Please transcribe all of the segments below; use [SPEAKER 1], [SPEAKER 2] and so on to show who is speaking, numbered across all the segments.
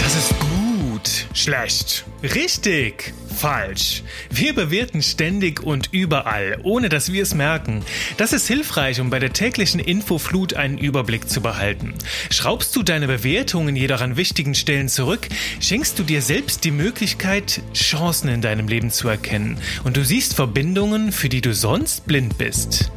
[SPEAKER 1] Das ist gut, schlecht, richtig, falsch. Wir bewerten ständig und überall, ohne dass wir es merken. Das ist hilfreich, um bei der täglichen Infoflut einen Überblick zu behalten. Schraubst du deine Bewertungen jedoch an wichtigen Stellen zurück, schenkst du dir selbst die Möglichkeit, Chancen in deinem Leben zu erkennen. Und du siehst Verbindungen, für die du sonst blind bist.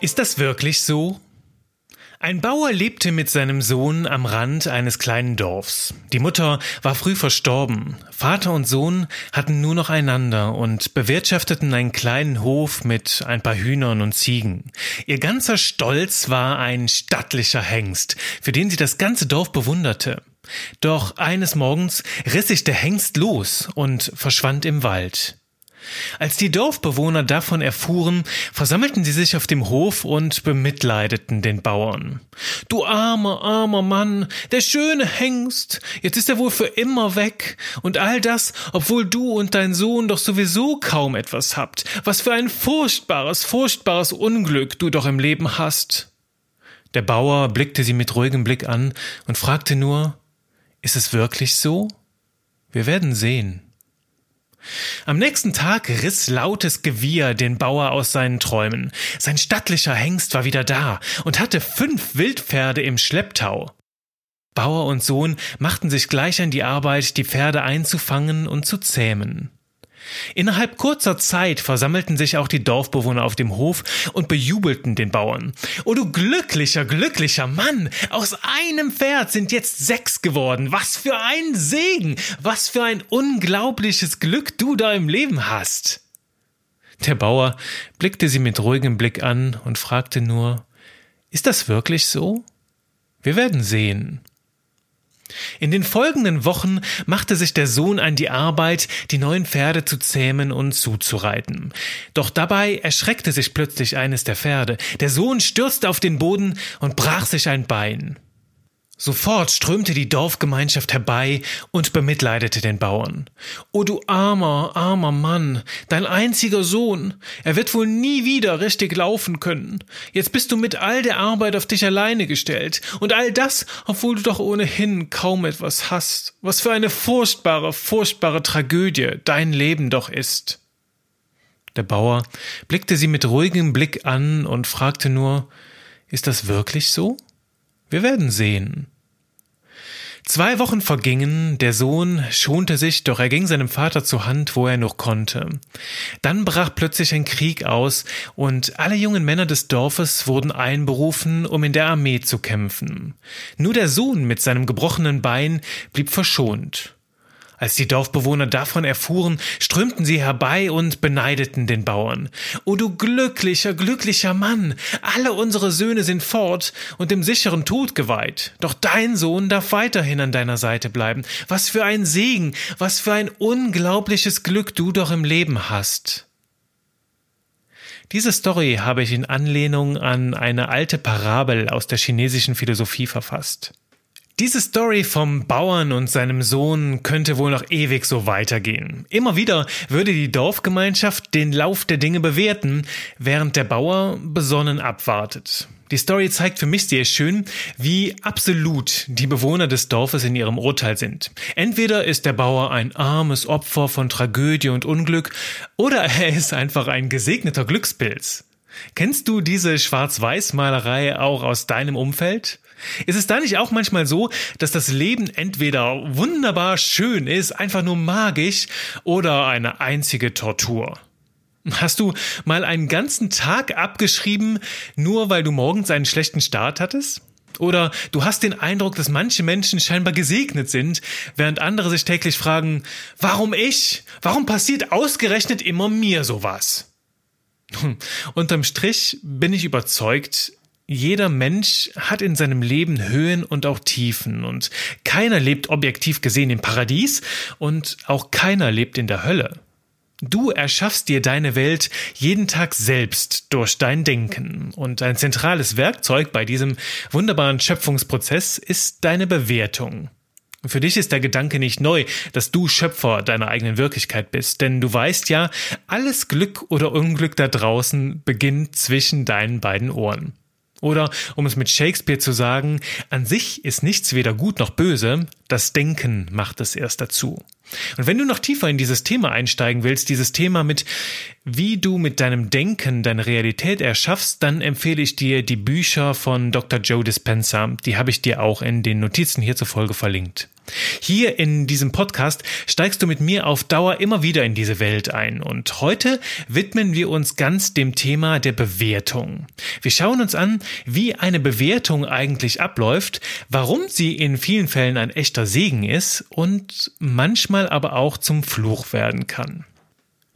[SPEAKER 1] Ist das wirklich so? Ein Bauer lebte mit seinem Sohn am Rand eines kleinen Dorfs. Die Mutter war früh verstorben. Vater und Sohn hatten nur noch einander und bewirtschafteten einen kleinen Hof mit ein paar Hühnern und Ziegen. Ihr ganzer Stolz war ein stattlicher Hengst, für den sie das ganze Dorf bewunderte. Doch eines Morgens riss sich der Hengst los und verschwand im Wald. Als die Dorfbewohner davon erfuhren, versammelten sie sich auf dem Hof und bemitleideten den Bauern. Du armer, armer Mann, der schöne Hengst, jetzt ist er wohl für immer weg, und all das, obwohl du und dein Sohn doch sowieso kaum etwas habt. Was für ein furchtbares, furchtbares Unglück du doch im Leben hast. Der Bauer blickte sie mit ruhigem Blick an und fragte nur, ist es wirklich so? Wir werden sehen. Am nächsten Tag riss lautes Gewieher den Bauer aus seinen Träumen. Sein stattlicher Hengst war wieder da und hatte fünf Wildpferde im Schlepptau. Bauer und Sohn machten sich gleich an die Arbeit, die Pferde einzufangen und zu zähmen. Innerhalb kurzer Zeit versammelten sich auch die Dorfbewohner auf dem Hof und bejubelten den Bauern. O du glücklicher, glücklicher Mann! Aus einem Pferd sind jetzt sechs geworden. Was für ein Segen! Was für ein unglaubliches Glück du da im Leben hast! Der Bauer blickte sie mit ruhigem Blick an und fragte nur Ist das wirklich so? Wir werden sehen. In den folgenden Wochen machte sich der Sohn an die Arbeit, die neuen Pferde zu zähmen und zuzureiten. Doch dabei erschreckte sich plötzlich eines der Pferde. Der Sohn stürzte auf den Boden und brach sich ein Bein. Sofort strömte die Dorfgemeinschaft herbei und bemitleidete den Bauern. O du armer, armer Mann, dein einziger Sohn, er wird wohl nie wieder richtig laufen können. Jetzt bist du mit all der Arbeit auf dich alleine gestellt, und all das, obwohl du doch ohnehin kaum etwas hast. Was für eine furchtbare, furchtbare Tragödie dein Leben doch ist. Der Bauer blickte sie mit ruhigem Blick an und fragte nur Ist das wirklich so? Wir werden sehen. Zwei Wochen vergingen, der Sohn schonte sich, doch er ging seinem Vater zur Hand, wo er noch konnte. Dann brach plötzlich ein Krieg aus, und alle jungen Männer des Dorfes wurden einberufen, um in der Armee zu kämpfen. Nur der Sohn mit seinem gebrochenen Bein blieb verschont. Als die Dorfbewohner davon erfuhren, strömten sie herbei und beneideten den Bauern. O du glücklicher, glücklicher Mann! Alle unsere Söhne sind fort und dem sicheren Tod geweiht. Doch dein Sohn darf weiterhin an deiner Seite bleiben. Was für ein Segen, was für ein unglaubliches Glück du doch im Leben hast. Diese Story habe ich in Anlehnung an eine alte Parabel aus der chinesischen Philosophie verfasst. Diese Story vom Bauern und seinem Sohn könnte wohl noch ewig so weitergehen. Immer wieder würde die Dorfgemeinschaft den Lauf der Dinge bewerten, während der Bauer besonnen abwartet. Die Story zeigt für mich sehr schön, wie absolut die Bewohner des Dorfes in ihrem Urteil sind. Entweder ist der Bauer ein armes Opfer von Tragödie und Unglück, oder er ist einfach ein gesegneter Glückspilz. Kennst du diese Schwarz-Weiß-Malerei auch aus deinem Umfeld? Ist es da nicht auch manchmal so, dass das Leben entweder wunderbar schön ist, einfach nur magisch, oder eine einzige Tortur? Hast du mal einen ganzen Tag abgeschrieben, nur weil du morgens einen schlechten Start hattest? Oder du hast den Eindruck, dass manche Menschen scheinbar gesegnet sind, während andere sich täglich fragen, warum ich? Warum passiert ausgerechnet immer mir sowas? Unterm Strich bin ich überzeugt, jeder Mensch hat in seinem Leben Höhen und auch Tiefen und keiner lebt objektiv gesehen im Paradies und auch keiner lebt in der Hölle. Du erschaffst dir deine Welt jeden Tag selbst durch dein Denken und ein zentrales Werkzeug bei diesem wunderbaren Schöpfungsprozess ist deine Bewertung. Für dich ist der Gedanke nicht neu, dass du Schöpfer deiner eigenen Wirklichkeit bist, denn du weißt ja, alles Glück oder Unglück da draußen beginnt zwischen deinen beiden Ohren. Oder, um es mit Shakespeare zu sagen, an sich ist nichts weder gut noch böse, das Denken macht es erst dazu. Und wenn du noch tiefer in dieses Thema einsteigen willst, dieses Thema mit, wie du mit deinem Denken deine Realität erschaffst, dann empfehle ich dir die Bücher von Dr. Joe Dispenza. Die habe ich dir auch in den Notizen hier zur Folge verlinkt. Hier in diesem Podcast steigst du mit mir auf Dauer immer wieder in diese Welt ein und heute widmen wir uns ganz dem Thema der Bewertung. Wir schauen uns an, wie eine Bewertung eigentlich abläuft, warum sie in vielen Fällen ein echter Segen ist und manchmal aber auch zum Fluch werden kann.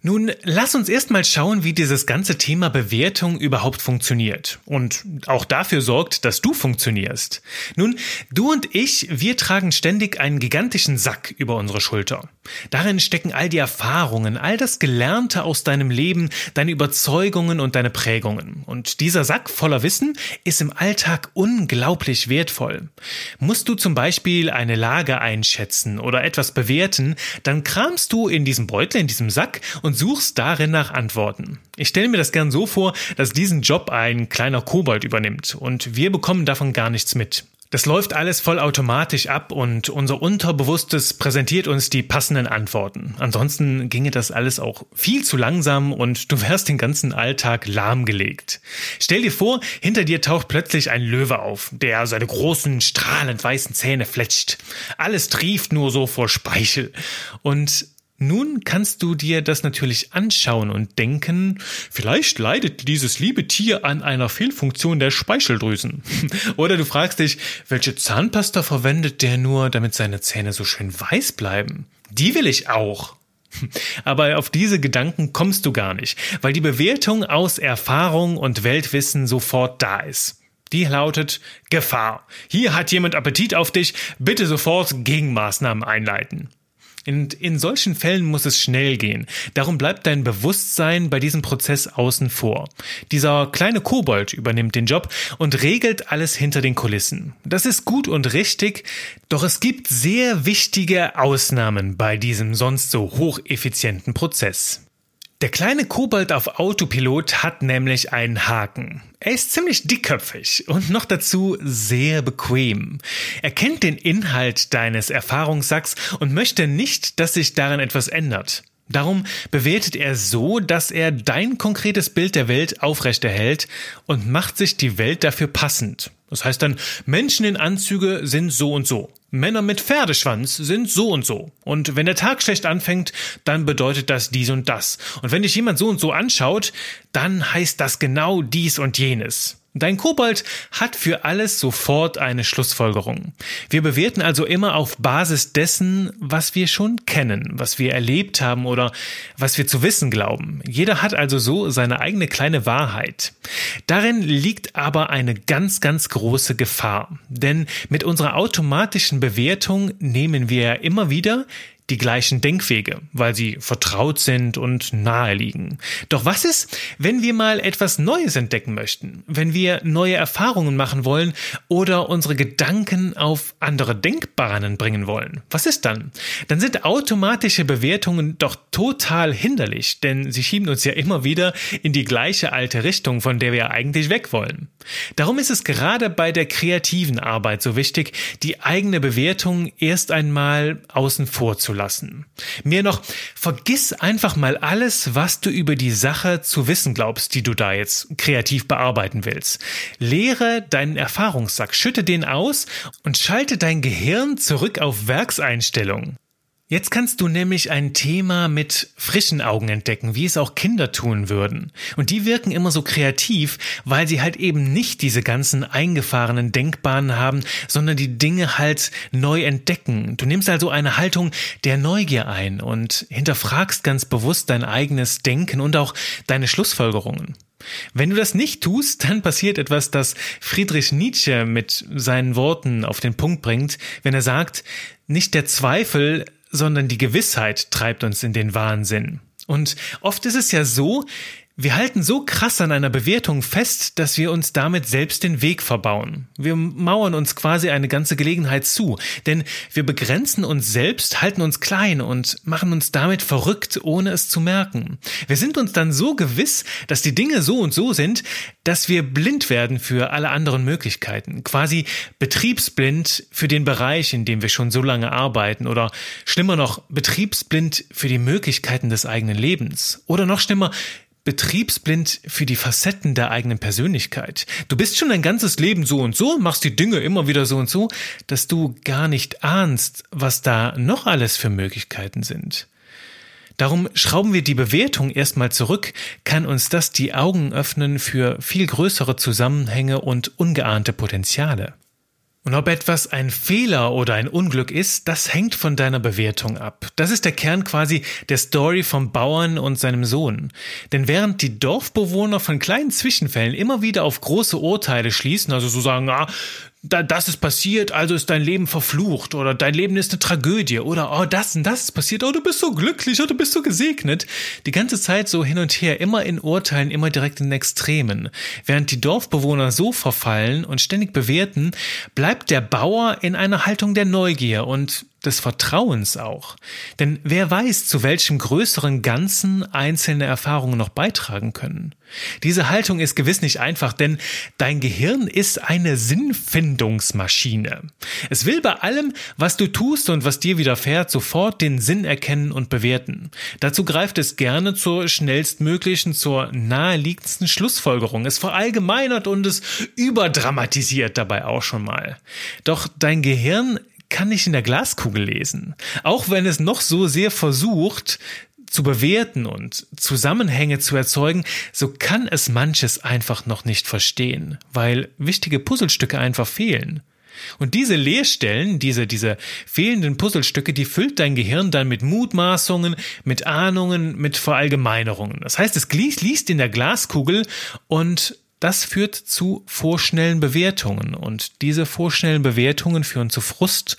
[SPEAKER 1] Nun, lass uns erstmal schauen, wie dieses ganze Thema Bewertung überhaupt funktioniert und auch dafür sorgt, dass du funktionierst. Nun, du und ich, wir tragen ständig einen gigantischen Sack über unsere Schulter. Darin stecken all die Erfahrungen, all das Gelernte aus deinem Leben, deine Überzeugungen und deine Prägungen. Und dieser Sack voller Wissen ist im Alltag unglaublich wertvoll. Musst du zum Beispiel eine Lage einschätzen oder etwas bewerten, dann kramst du in diesem Beutel, in diesem Sack und und suchst darin nach Antworten. Ich stelle mir das gern so vor, dass diesen Job ein kleiner Kobold übernimmt und wir bekommen davon gar nichts mit. Das läuft alles vollautomatisch ab und unser Unterbewusstes präsentiert uns die passenden Antworten. Ansonsten ginge das alles auch viel zu langsam und du wärst den ganzen Alltag lahmgelegt. Stell dir vor, hinter dir taucht plötzlich ein Löwe auf, der seine großen, strahlend weißen Zähne fletscht. Alles trieft nur so vor Speichel. Und nun kannst du dir das natürlich anschauen und denken, vielleicht leidet dieses liebe Tier an einer Fehlfunktion der Speicheldrüsen. Oder du fragst dich, welche Zahnpasta verwendet der nur, damit seine Zähne so schön weiß bleiben? Die will ich auch. Aber auf diese Gedanken kommst du gar nicht, weil die Bewertung aus Erfahrung und Weltwissen sofort da ist. Die lautet Gefahr. Hier hat jemand Appetit auf dich, bitte sofort Gegenmaßnahmen einleiten. Und in solchen Fällen muss es schnell gehen. Darum bleibt dein Bewusstsein bei diesem Prozess außen vor. Dieser kleine Kobold übernimmt den Job und regelt alles hinter den Kulissen. Das ist gut und richtig, doch es gibt sehr wichtige Ausnahmen bei diesem sonst so hocheffizienten Prozess. Der kleine Kobold auf Autopilot hat nämlich einen Haken. Er ist ziemlich dickköpfig und noch dazu sehr bequem. Er kennt den Inhalt deines Erfahrungssacks und möchte nicht, dass sich darin etwas ändert. Darum bewertet er so, dass er dein konkretes Bild der Welt aufrechterhält und macht sich die Welt dafür passend. Das heißt dann, Menschen in Anzüge sind so und so. Männer mit Pferdeschwanz sind so und so. Und wenn der Tag schlecht anfängt, dann bedeutet das dies und das. Und wenn dich jemand so und so anschaut, dann heißt das genau dies und jenes. Dein Kobold hat für alles sofort eine Schlussfolgerung. Wir bewerten also immer auf Basis dessen, was wir schon kennen, was wir erlebt haben oder was wir zu wissen glauben. Jeder hat also so seine eigene kleine Wahrheit. Darin liegt aber eine ganz, ganz große Gefahr. Denn mit unserer automatischen Bewertung nehmen wir immer wieder die gleichen Denkwege, weil sie vertraut sind und nahe liegen. Doch was ist, wenn wir mal etwas Neues entdecken möchten, wenn wir neue Erfahrungen machen wollen oder unsere Gedanken auf andere Denkbahnen bringen wollen? Was ist dann? Dann sind automatische Bewertungen doch total hinderlich, denn sie schieben uns ja immer wieder in die gleiche alte Richtung, von der wir eigentlich weg wollen. Darum ist es gerade bei der kreativen Arbeit so wichtig, die eigene Bewertung erst einmal außen vor zu lassen. Mehr noch, vergiss einfach mal alles, was du über die Sache zu wissen glaubst, die du da jetzt kreativ bearbeiten willst. Lehre deinen Erfahrungssack, schütte den aus und schalte dein Gehirn zurück auf Werkseinstellung. Jetzt kannst du nämlich ein Thema mit frischen Augen entdecken, wie es auch Kinder tun würden. Und die wirken immer so kreativ, weil sie halt eben nicht diese ganzen eingefahrenen Denkbahnen haben, sondern die Dinge halt neu entdecken. Du nimmst also eine Haltung der Neugier ein und hinterfragst ganz bewusst dein eigenes Denken und auch deine Schlussfolgerungen. Wenn du das nicht tust, dann passiert etwas, das Friedrich Nietzsche mit seinen Worten auf den Punkt bringt, wenn er sagt, nicht der Zweifel sondern die Gewissheit treibt uns in den Wahnsinn. Und oft ist es ja so, Wir halten so krass an einer Bewertung fest, dass wir uns damit selbst den Weg verbauen. Wir mauern uns quasi eine ganze Gelegenheit zu, denn wir begrenzen uns selbst, halten uns klein und machen uns damit verrückt, ohne es zu merken. Wir sind uns dann so gewiss, dass die Dinge so und so sind, dass wir blind werden für alle anderen Möglichkeiten, quasi betriebsblind für den Bereich, in dem wir schon so lange arbeiten oder schlimmer noch, betriebsblind für die Möglichkeiten des eigenen Lebens oder noch schlimmer, betriebsblind für die Facetten der eigenen Persönlichkeit. Du bist schon dein ganzes Leben so und so, machst die Dinge immer wieder so und so, dass du gar nicht ahnst, was da noch alles für Möglichkeiten sind. Darum schrauben wir die Bewertung erstmal zurück, kann uns das die Augen öffnen für viel größere Zusammenhänge und ungeahnte Potenziale. Und ob etwas ein Fehler oder ein Unglück ist, das hängt von deiner Bewertung ab. Das ist der Kern quasi der Story vom Bauern und seinem Sohn. Denn während die Dorfbewohner von kleinen Zwischenfällen immer wieder auf große Urteile schließen, also so sagen, ah, da, das ist passiert, also ist dein Leben verflucht oder dein Leben ist eine Tragödie oder oh, das und das ist passiert, oh, du bist so glücklich, oh, du bist so gesegnet. Die ganze Zeit so hin und her, immer in Urteilen, immer direkt in Extremen. Während die Dorfbewohner so verfallen und ständig bewerten, bleibt der Bauer in einer Haltung der Neugier und des Vertrauens auch. Denn wer weiß, zu welchem größeren Ganzen einzelne Erfahrungen noch beitragen können. Diese Haltung ist gewiss nicht einfach, denn dein Gehirn ist eine Sinnfindungsmaschine. Es will bei allem, was du tust und was dir widerfährt, sofort den Sinn erkennen und bewerten. Dazu greift es gerne zur schnellstmöglichen, zur naheliegendsten Schlussfolgerung. Es verallgemeinert und es überdramatisiert dabei auch schon mal. Doch dein Gehirn kann nicht in der Glaskugel lesen. Auch wenn es noch so sehr versucht, zu bewerten und Zusammenhänge zu erzeugen, so kann es manches einfach noch nicht verstehen, weil wichtige Puzzlestücke einfach fehlen. Und diese Leerstellen, diese, diese fehlenden Puzzlestücke, die füllt dein Gehirn dann mit Mutmaßungen, mit Ahnungen, mit Verallgemeinerungen. Das heißt, es liest in der Glaskugel und das führt zu vorschnellen Bewertungen und diese vorschnellen Bewertungen führen zu Frust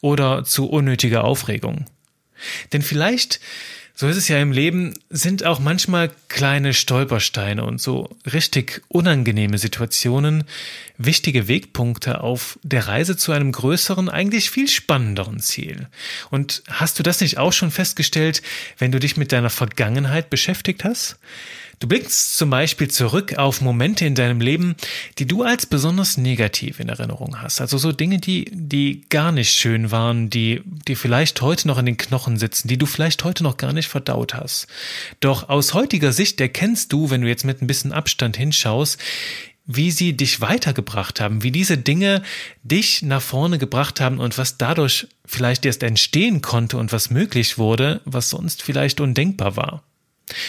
[SPEAKER 1] oder zu unnötiger Aufregung. Denn vielleicht, so ist es ja im Leben, sind auch manchmal kleine Stolpersteine und so richtig unangenehme Situationen wichtige Wegpunkte auf der Reise zu einem größeren, eigentlich viel spannenderen Ziel. Und hast du das nicht auch schon festgestellt, wenn du dich mit deiner Vergangenheit beschäftigt hast? Du blickst zum Beispiel zurück auf Momente in deinem Leben, die du als besonders negativ in Erinnerung hast. Also so Dinge, die, die gar nicht schön waren, die, die vielleicht heute noch in den Knochen sitzen, die du vielleicht heute noch gar nicht verdaut hast. Doch aus heutiger Sicht erkennst du, wenn du jetzt mit ein bisschen Abstand hinschaust, wie sie dich weitergebracht haben, wie diese Dinge dich nach vorne gebracht haben und was dadurch vielleicht erst entstehen konnte und was möglich wurde, was sonst vielleicht undenkbar war.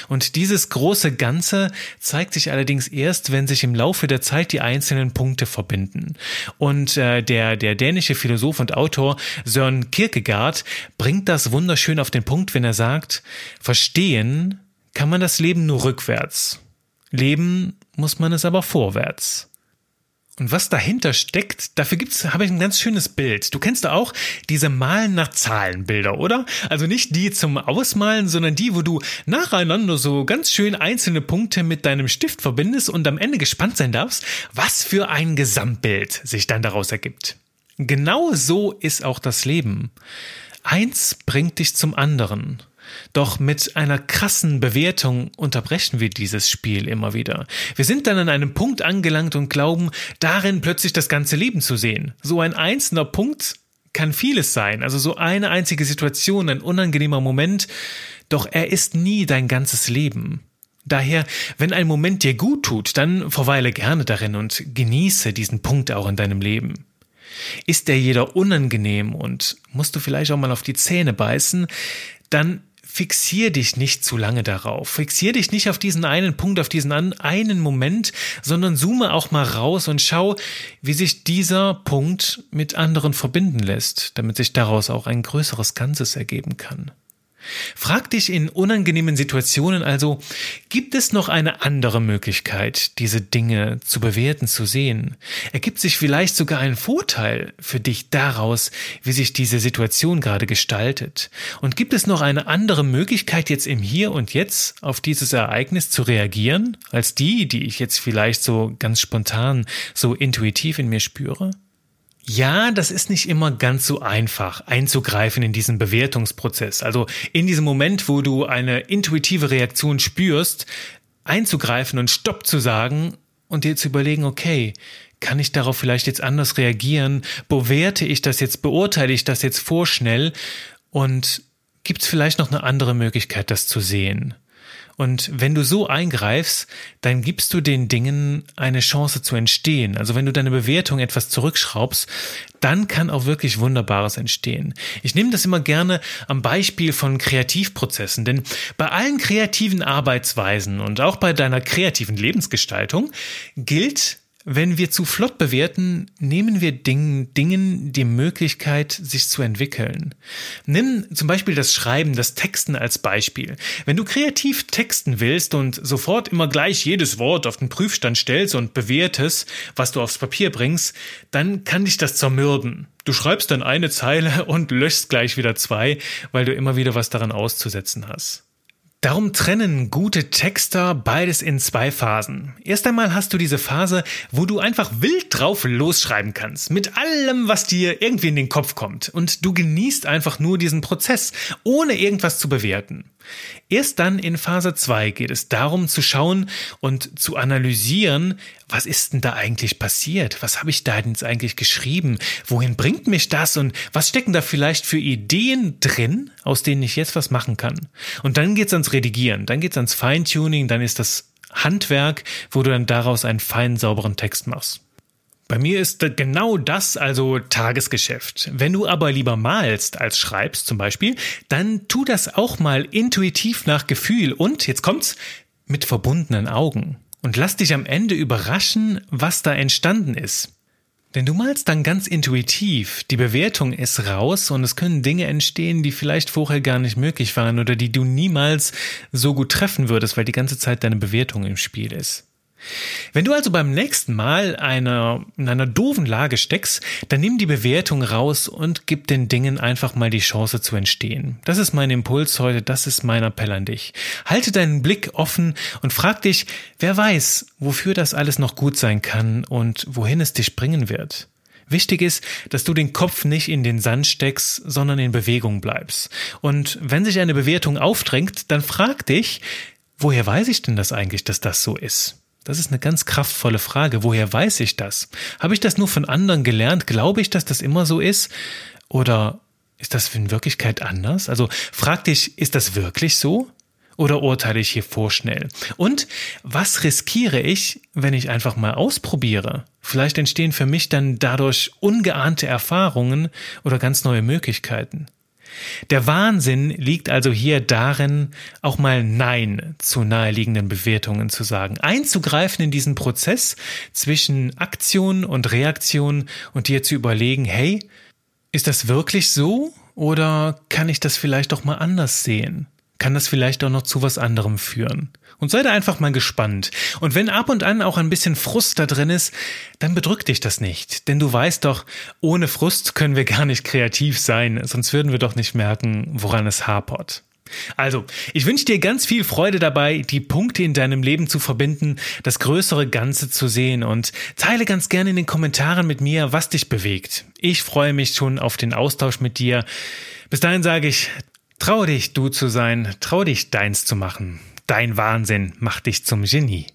[SPEAKER 1] Und dieses große Ganze zeigt sich allerdings erst, wenn sich im Laufe der Zeit die einzelnen Punkte verbinden. Und äh, der, der dänische Philosoph und Autor Søren Kierkegaard bringt das wunderschön auf den Punkt, wenn er sagt, verstehen kann man das Leben nur rückwärts. Leben muss man es aber vorwärts. Und was dahinter steckt, dafür gibt's, habe ich ein ganz schönes Bild. Du kennst da auch diese Malen nach Zahlen Bilder, oder? Also nicht die zum Ausmalen, sondern die, wo du nacheinander so ganz schön einzelne Punkte mit deinem Stift verbindest und am Ende gespannt sein darfst, was für ein Gesamtbild sich dann daraus ergibt. Genau so ist auch das Leben. Eins bringt dich zum anderen. Doch mit einer krassen Bewertung unterbrechen wir dieses Spiel immer wieder. Wir sind dann an einem Punkt angelangt und glauben, darin plötzlich das ganze Leben zu sehen. So ein einzelner Punkt kann vieles sein, also so eine einzige Situation, ein unangenehmer Moment, doch er ist nie dein ganzes Leben. Daher, wenn ein Moment dir gut tut, dann verweile gerne darin und genieße diesen Punkt auch in deinem Leben. Ist der jeder unangenehm und musst du vielleicht auch mal auf die Zähne beißen, dann fixier dich nicht zu lange darauf. Fixier dich nicht auf diesen einen Punkt, auf diesen einen Moment, sondern zoome auch mal raus und schau, wie sich dieser Punkt mit anderen verbinden lässt, damit sich daraus auch ein größeres Ganzes ergeben kann. Frag dich in unangenehmen Situationen also, gibt es noch eine andere Möglichkeit, diese Dinge zu bewerten, zu sehen? Ergibt sich vielleicht sogar ein Vorteil für dich daraus, wie sich diese Situation gerade gestaltet? Und gibt es noch eine andere Möglichkeit, jetzt im Hier und Jetzt auf dieses Ereignis zu reagieren, als die, die ich jetzt vielleicht so ganz spontan, so intuitiv in mir spüre? Ja, das ist nicht immer ganz so einfach, einzugreifen in diesen Bewertungsprozess. Also in diesem Moment, wo du eine intuitive Reaktion spürst, einzugreifen und Stopp zu sagen und dir zu überlegen, okay, kann ich darauf vielleicht jetzt anders reagieren? Bewerte ich das jetzt, beurteile ich das jetzt vorschnell? Und gibt es vielleicht noch eine andere Möglichkeit, das zu sehen? Und wenn du so eingreifst, dann gibst du den Dingen eine Chance zu entstehen. Also wenn du deine Bewertung etwas zurückschraubst, dann kann auch wirklich Wunderbares entstehen. Ich nehme das immer gerne am Beispiel von Kreativprozessen, denn bei allen kreativen Arbeitsweisen und auch bei deiner kreativen Lebensgestaltung gilt, wenn wir zu flott bewerten, nehmen wir Dingen, Dingen die Möglichkeit, sich zu entwickeln. Nimm zum Beispiel das Schreiben, das Texten als Beispiel. Wenn du kreativ texten willst und sofort immer gleich jedes Wort auf den Prüfstand stellst und bewertest, was du aufs Papier bringst, dann kann dich das zermürben. Du schreibst dann eine Zeile und löschst gleich wieder zwei, weil du immer wieder was daran auszusetzen hast. Darum trennen gute Texter beides in zwei Phasen. Erst einmal hast du diese Phase, wo du einfach wild drauf losschreiben kannst, mit allem, was dir irgendwie in den Kopf kommt. Und du genießt einfach nur diesen Prozess, ohne irgendwas zu bewerten. Erst dann in Phase 2 geht es darum zu schauen und zu analysieren, was ist denn da eigentlich passiert? Was habe ich da jetzt eigentlich geschrieben? Wohin bringt mich das? Und was stecken da vielleicht für Ideen drin, aus denen ich jetzt was machen kann? Und dann geht's ans Redigieren, dann geht's ans Feintuning, dann ist das Handwerk, wo du dann daraus einen feinen, sauberen Text machst. Bei mir ist genau das also Tagesgeschäft. Wenn du aber lieber malst als schreibst zum Beispiel, dann tu das auch mal intuitiv nach Gefühl und, jetzt kommt's, mit verbundenen Augen. Und lass dich am Ende überraschen, was da entstanden ist. Denn du malst dann ganz intuitiv, die Bewertung ist raus und es können Dinge entstehen, die vielleicht vorher gar nicht möglich waren oder die du niemals so gut treffen würdest, weil die ganze Zeit deine Bewertung im Spiel ist. Wenn du also beim nächsten Mal einer, in einer doofen Lage steckst, dann nimm die Bewertung raus und gib den Dingen einfach mal die Chance zu entstehen. Das ist mein Impuls heute, das ist mein Appell an dich. Halte deinen Blick offen und frag dich, wer weiß, wofür das alles noch gut sein kann und wohin es dich bringen wird. Wichtig ist, dass du den Kopf nicht in den Sand steckst, sondern in Bewegung bleibst. Und wenn sich eine Bewertung aufdrängt, dann frag dich, woher weiß ich denn das eigentlich, dass das so ist? Das ist eine ganz kraftvolle Frage. Woher weiß ich das? Habe ich das nur von anderen gelernt? Glaube ich, dass das immer so ist? Oder ist das in Wirklichkeit anders? Also frag dich, ist das wirklich so? Oder urteile ich hier vorschnell? Und was riskiere ich, wenn ich einfach mal ausprobiere? Vielleicht entstehen für mich dann dadurch ungeahnte Erfahrungen oder ganz neue Möglichkeiten. Der Wahnsinn liegt also hier darin, auch mal Nein zu naheliegenden Bewertungen zu sagen, einzugreifen in diesen Prozess zwischen Aktion und Reaktion und dir zu überlegen, hey, ist das wirklich so oder kann ich das vielleicht doch mal anders sehen? Kann das vielleicht auch noch zu was anderem führen. Und sei da einfach mal gespannt. Und wenn ab und an auch ein bisschen Frust da drin ist, dann bedrück dich das nicht. Denn du weißt doch, ohne Frust können wir gar nicht kreativ sein, sonst würden wir doch nicht merken, woran es hapert. Also, ich wünsche dir ganz viel Freude dabei, die Punkte in deinem Leben zu verbinden, das größere Ganze zu sehen und teile ganz gerne in den Kommentaren mit mir, was dich bewegt. Ich freue mich schon auf den Austausch mit dir. Bis dahin sage ich Trau dich, du zu sein, trau dich, deins zu machen. Dein Wahnsinn macht dich zum Genie.